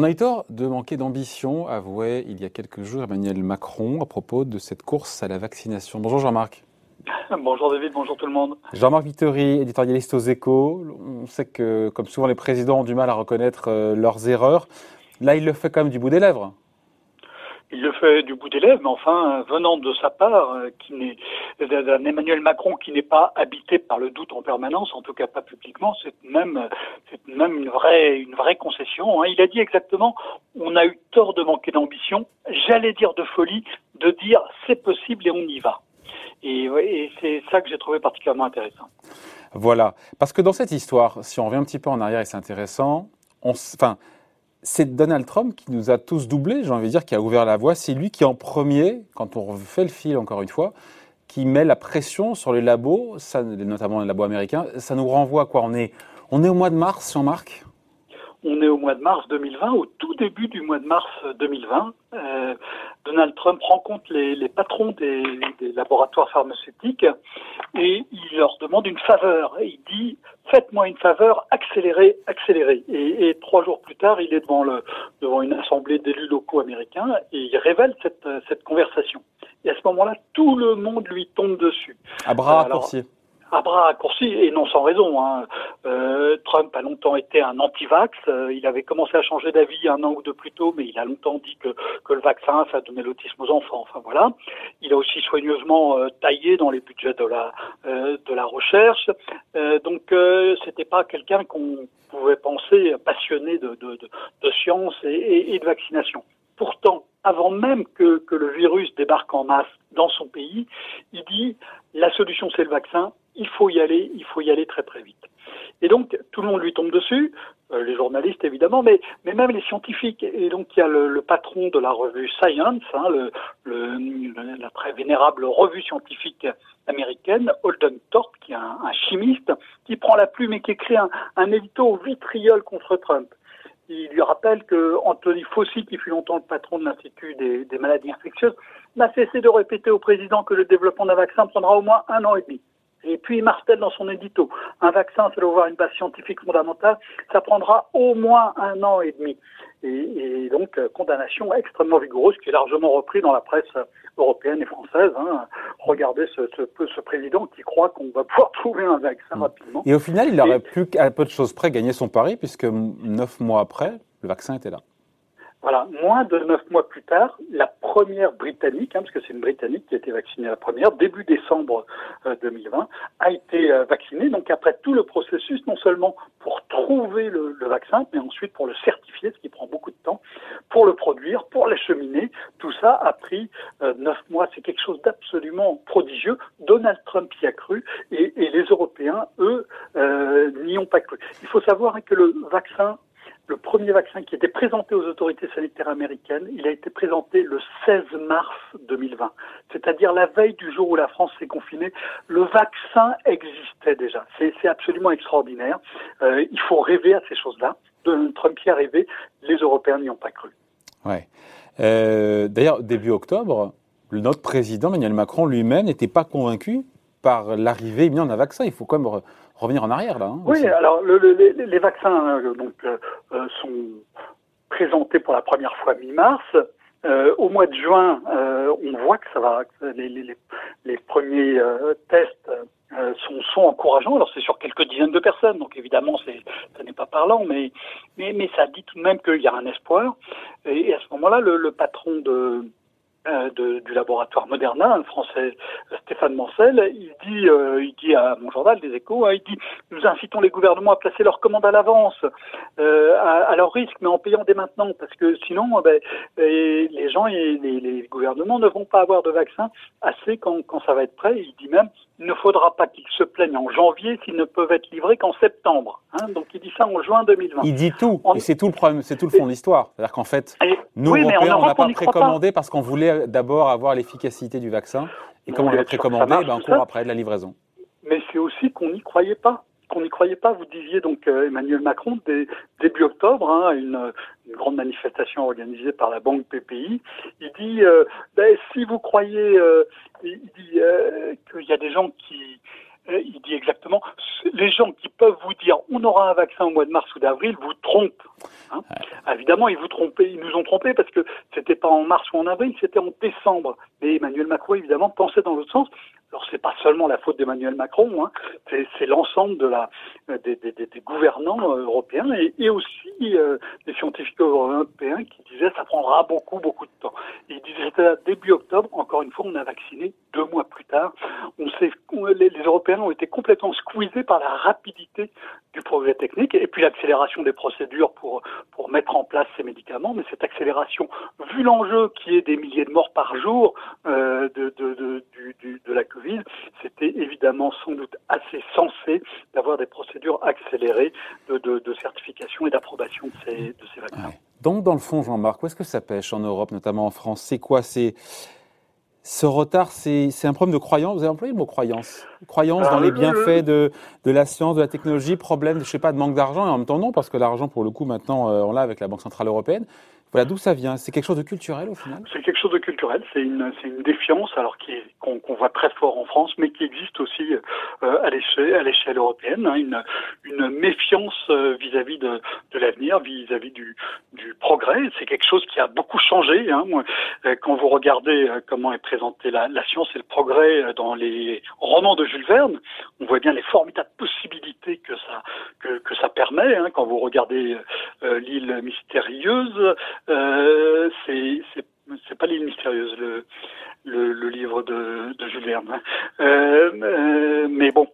On a eu tort de manquer d'ambition, avouait il y a quelques jours Emmanuel Macron à propos de cette course à la vaccination. Bonjour Jean-Marc. Bonjour David, bonjour tout le monde. Jean-Marc Victory, éditorialiste aux échos. On sait que, comme souvent, les présidents ont du mal à reconnaître euh, leurs erreurs. Là, il le fait quand même du bout des lèvres il le fait du bout des lèvres, mais enfin, venant de sa part, euh, d'un Emmanuel Macron qui n'est pas habité par le doute en permanence, en tout cas pas publiquement, c'est même, même une vraie, une vraie concession. Hein. Il a dit exactement, on a eu tort de manquer d'ambition, j'allais dire de folie, de dire c'est possible et on y va. Et, c'est ça que j'ai trouvé particulièrement intéressant. Voilà, parce que dans cette histoire, si on revient un petit peu en arrière, et c'est intéressant, enfin c'est Donald Trump qui nous a tous doublés, j'ai envie de dire, qui a ouvert la voie. C'est lui qui, en premier, quand on fait le fil encore une fois, qui met la pression sur les labos, notamment les labos américains. Ça nous renvoie à quoi? On est, on est au mois de mars, Jean-Marc on est au mois de mars 2020, au tout début du mois de mars 2020. Euh, Donald Trump rencontre les, les patrons des, des, laboratoires pharmaceutiques et il leur demande une faveur. Il dit faites-moi une faveur, accélérez, accélérez. Et, et, trois jours plus tard, il est devant, le, devant une assemblée d'élus locaux américains et il révèle cette, cette conversation. Et à ce moment-là, tout le monde lui tombe dessus. À bras raccourcis à bras raccourcis, et non sans raison. Hein. Euh, Trump a longtemps été un anti-vax. Euh, il avait commencé à changer d'avis un an ou deux plus tôt, mais il a longtemps dit que, que le vaccin, ça donnait l'autisme aux enfants. Enfin voilà. Il a aussi soigneusement euh, taillé dans les budgets de la euh, de la recherche. donc c'était pas quelqu'un qu'on pouvait penser passionné de, de, de, de science et, et, et de vaccination. Pourtant, avant même que, que, le virus débarque en masse dans son pays, il dit la solution c'est le vaccin, il faut y aller, il faut y aller très très vite. Et donc tout le monde lui tombe dessus, euh, les journalistes évidemment, mais, même les scientifiques. Et donc il y a le, patron de la revue Science, hein, la très vénérable revue scientifique américaine, Holden Thorpe, qui est un, chimiste, qui prend la plume et qui écrit un, édito vitriol contre Trump. Il lui rappelle que Anthony Fauci, qui fut longtemps le patron de l'Institut des maladies infectieuses, n'a cessé de répéter au président que le développement d'un vaccin prendra au moins un an et demi. Et puis Martel dans son édito, un vaccin, doit avoir une base scientifique fondamentale, ça prendra au moins un an et demi. Et, et donc euh, condamnation extrêmement vigoureuse qui est largement repris dans la presse européenne et française. Hein. Regardez ce, ce, ce, président qui croit qu'on va pouvoir trouver un vaccin mmh. rapidement. Et au final, il aurait plus qu'à peu de choses près gagné son pari puisque neuf mois après, le vaccin était là. Voilà, moins de neuf mois plus tard, la première britannique, hein, parce que c'est une britannique qui a été vaccinée la première, début décembre euh, 2020, a été euh, vaccinée. Donc après tout le processus, non seulement pour trouver le, le, vaccin, mais ensuite pour le certifier, ce qui prend beaucoup de temps, pour le produire, pour l'acheminer, tout ça a pris euh, neuf mois. C'est quelque chose d'absolument prodigieux. Donald Trump y a cru et, et les Européens, eux, euh, n'y ont pas cru. Il faut savoir que le vaccin le premier vaccin qui était présenté aux autorités sanitaires américaines, il a été présenté le 16 mars 2020, c'est-à-dire la veille du jour où la France s'est confinée. Le vaccin existait déjà. C'est absolument extraordinaire. Euh, il faut rêver à ces choses-là. Donald Trump y a rêvé. Les Européens n'y ont pas cru. Ouais. Euh, D'ailleurs, début octobre, notre président Emmanuel Macron lui-même n'était pas convaincu par l'arrivée imminente d'un vaccin. Il faut quand même revenir en arrière là. Hein, oui, alors le, le, les, les, vaccins euh, donc euh, sont présentés pour la première fois mi-mars. Euh, au mois de juin, euh, on voit que ça va, les, les, les premiers euh, tests sont, sont, encourageants. Alors c'est sur quelques dizaines de personnes, donc évidemment c'est, ça n'est pas parlant, mais, mais, mais ça dit tout de même qu'il y a un espoir. Et, et à ce moment-là, le, le patron de euh, de, du laboratoire Moderna, un français Stéphane Mancel, il dit, euh, il dit à mon journal des échos, hein, il dit nous incitons les gouvernements à placer leurs commandes à l'avance, euh, à, à, leur risque, mais en payant dès maintenant, parce que sinon ben, les gens et les, les, gouvernements ne vont pas avoir de vaccin assez quand, quand ça va être prêt. Il dit même il ne faudra pas qu'ils se plaignent en janvier s'ils ne peuvent être livrés qu'en septembre. Hein. Donc il dit ça en juin 2020. Il dit tout, et c'est tout le problème, c'est tout le fond de l'histoire. C'est-à-dire qu'en fait, et... nous oui, Européens, on n'a pas précommandé parce qu'on voulait d'abord avoir l'efficacité du vaccin, et comme on l'avait précommandé, ben, on court après de la livraison. Mais c'est aussi qu'on n'y croyait pas qu'on n'y croyait pas. Vous disiez donc euh, Emmanuel Macron dès, début octobre, hein, une, une, grande manifestation organisée par la banque PPI. Il dit euh, ben, si vous croyez, euh, il dit qu'il y a des gens qui il dit exactement les gens qui peuvent vous dire on aura un vaccin au mois de mars ou d'avril vous trompent. Hein. Évidemment, ils vous trompaient, ils nous ont trompés parce que c'était pas en mars ou en avril, c'était en décembre. Mais Emmanuel Macron, évidemment, pensait dans l'autre sens. Alors c'est pas seulement la faute d'Emmanuel Macron, hein, c'est l'ensemble de la des, des, des gouvernants euh, européens et, et aussi euh, des scientifiques européens qui disaient ça prendra beaucoup beaucoup de temps. Ils disaient début octobre, encore une fois, on a vacciné deux mois plus tard. On sait les, les Européens ont été complètement squeezés par la rapidité du progrès technique et puis l'accélération des procédures pour ces médicaments. Mais cette accélération, vu l'enjeu qui est des milliers de morts par jour euh, de, de, de, la c'était évidemment sans doute assez sensé d'avoir des procédures accélérées de, certification et d'approbation de ces, de ces vaccins. Donc, dans le fond, Jean-Marc, où est-ce que ça pêche en Europe, notamment en France? C'est quoi? C'est ce retard, c'est un problème de croyance. Vous avez employé le mot croyance. Croyance dans les bienfaits de, de, la science, de la technologie, problème, je sais pas, de manque d'argent. Et en même temps, non, parce que l'argent, pour le coup, maintenant, euh, on l'a avec la Banque Centrale Européenne. Voilà, d'où ça vient C'est quelque chose de culturel au final? C'est quelque chose de culturel, c'est une, une défiance alors qu'on voit très fort en France, mais qui existe aussi euh, à l'échelle européenne, hein, une, une, méfiance euh, vis-à-vis de, l'avenir, vis-à-vis du, progrès. C'est quelque chose qui a beaucoup changé. Hein. Euh, quand vous regardez comment est présentée la, science et le progrès dans les romans de Jules Verne, on voit bien les formidables possibilités que ça, que, ça permet. Hein. Quand vous regardez l'île mystérieuse, euh, c'est c'est pas l'île mystérieuse, le, le, livre de, Jules Verne. Hein. Euh, euh, mais bon,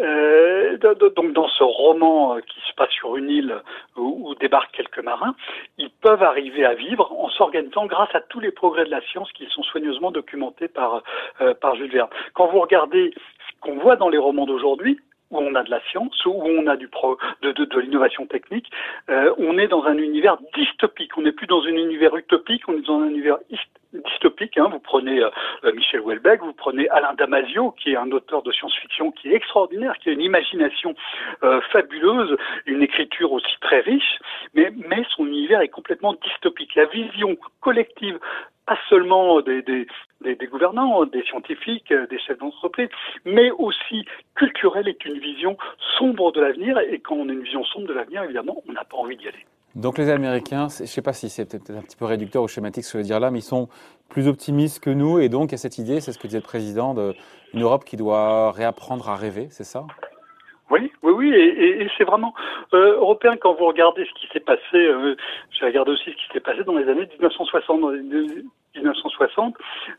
euh, donc dans ce roman qui se passe sur une île où, où, débarquent quelques marins, ils peuvent arriver à vivre en s'organisant grâce à tous les progrès de la science qui sont soigneusement documentés par, euh, par Jules Verne. Quand vous regardez ce qu'on voit dans les romans d'aujourd'hui, où on a de la science, où on a du pro, de, de, de l'innovation technique, euh, on est dans un univers dystopique. On n'est plus dans un univers utopique, on est dans un univers dystopique. Hein. Vous prenez euh, Michel Houellebecq, vous prenez Alain Damasio, qui est un auteur de science-fiction qui est extraordinaire, qui a une imagination euh, fabuleuse, une écriture aussi très riche, mais, mais son univers est complètement dystopique. La vision collective pas seulement des, des, des, des, gouvernants, des scientifiques, des chefs d'entreprise, mais aussi culturelle est une vision sombre de l'avenir. Et quand on a une vision sombre de l'avenir, évidemment, on n'a pas envie d'y aller. Donc les Américains, je ne sais pas si c'est peut-être un petit peu réducteur ou schématique ce que je veux dire là, mais ils sont plus optimistes que nous. Et donc il y a cette idée, c'est ce que disait le président, d'une Europe qui doit réapprendre à rêver, c'est ça? Oui, oui, oui, et, c'est vraiment euh, européen quand vous regardez ce qui s'est passé. Euh, J'ai regardé aussi ce qui s'est passé dans les années 1960. Dans les 1960,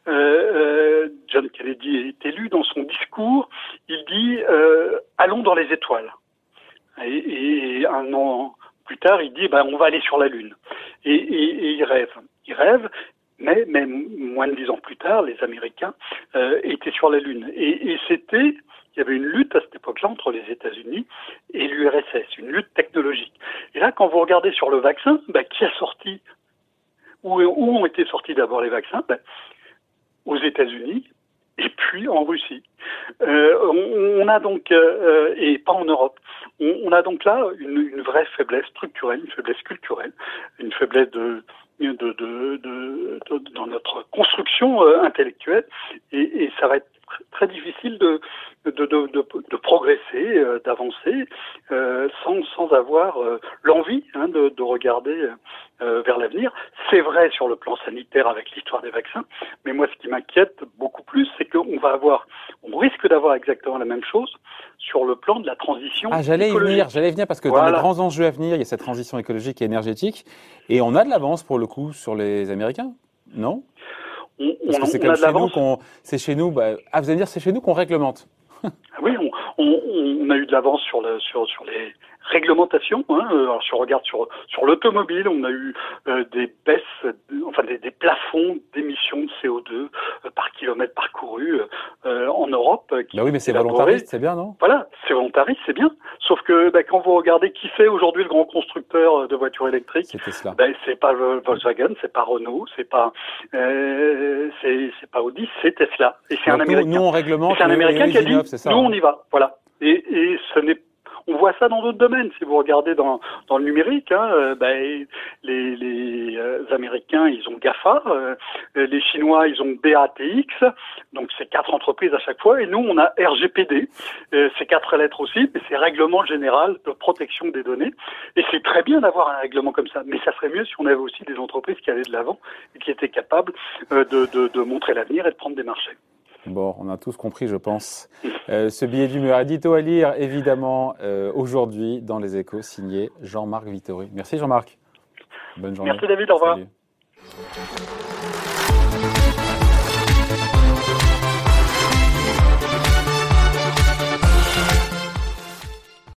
euh, euh, John Kennedy est élu dans son discours. Il dit "Allons dans les étoiles." Et, un an plus tard, il dit ben, "On va aller sur la lune." Et, il rêve. Il rêve. Mais moins de dix ans plus tard, les Américains euh, étaient sur la Lune. Et, c'était il y avait une lutte à cette époque-là entre les États-Unis et l'URSS, une lutte technologique. Et là, quand vous regardez sur le vaccin, bah, qui a sorti où, ont été sortis d'abord les vaccins? Bah, Aux États-Unis et puis en Russie. Euh, on, on, a donc, euh, et pas en Europe, on, on a donc là une, une, vraie faiblesse structurelle, une faiblesse culturelle, une faiblesse de, de, de, de, dans notre construction euh, intellectuelle, et, et, ça va être très difficile de, de, de, de progresser, euh, d'avancer, euh, sans, sans avoir euh, l'envie hein, de, de, regarder vers l'avenir. C'est vrai sur le plan sanitaire avec l'histoire des vaccins, mais moi ce qui m'inquiète beaucoup plus, c'est qu'on va avoir, on risque d'avoir exactement la même chose sur le plan de la transition. Ah, j'allais y venir, j'allais venir parce que dans les grands enjeux à venir, il y a cette transition écologique et énergétique, et on a de l'avance pour le coup sur les Américains, non? On, Parce que c'est comme chez nous qu'on, c'est chez nous, bah, ah, vous allez dire, c'est chez nous qu'on réglemente. oui, on, on, on, a eu de l'avance sur, le, sur, sur les, réglementation. Hein. Euh, alors, si on regarde sur, sur l'automobile, on a eu euh, des baisses, enfin des, des plafonds d'émissions de CO2 euh, par kilomètre parcouru euh, en Europe. Bah oui, mais c'est volontariste, c'est bien, non? Voilà, c'est volontariste, c'est bien. Sauf que bah, quand vous regardez qui fait aujourd'hui le grand constructeur de voitures électriques, c'est Tesla. Bah, c'est pas Volkswagen, c'est pas Renault, c'est pas c'est pas Audi, c'est Tesla. Et c'est un Américain. Nous, on réglemente. C'est un Américain qui a dit, nous on y va, voilà. Et, et ce n'est On voit ça dans d'autres domaines. Si vous regardez dans, le numérique, hein, ben, les, les Américains, ils ont GAFA, les Chinois, ils ont BATX, donc c'est quatre entreprises à chaque fois, et nous, on a RGPD, c'est quatre lettres aussi, mais c'est Règlement Général de Protection des Données, et c'est très bien d'avoir un règlement comme ça, mais ça serait mieux si on avait aussi des entreprises qui allaient de l'avant et qui étaient capables de montrer l'avenir et de prendre des marchés. Bon, on a tous compris, je pense. Euh, ce billet d'humeur édito à lire, évidemment, euh, aujourd'hui dans les échos, signé Jean-Marc Vittori. Merci Jean-Marc. Bonne journée. Merci David, au revoir.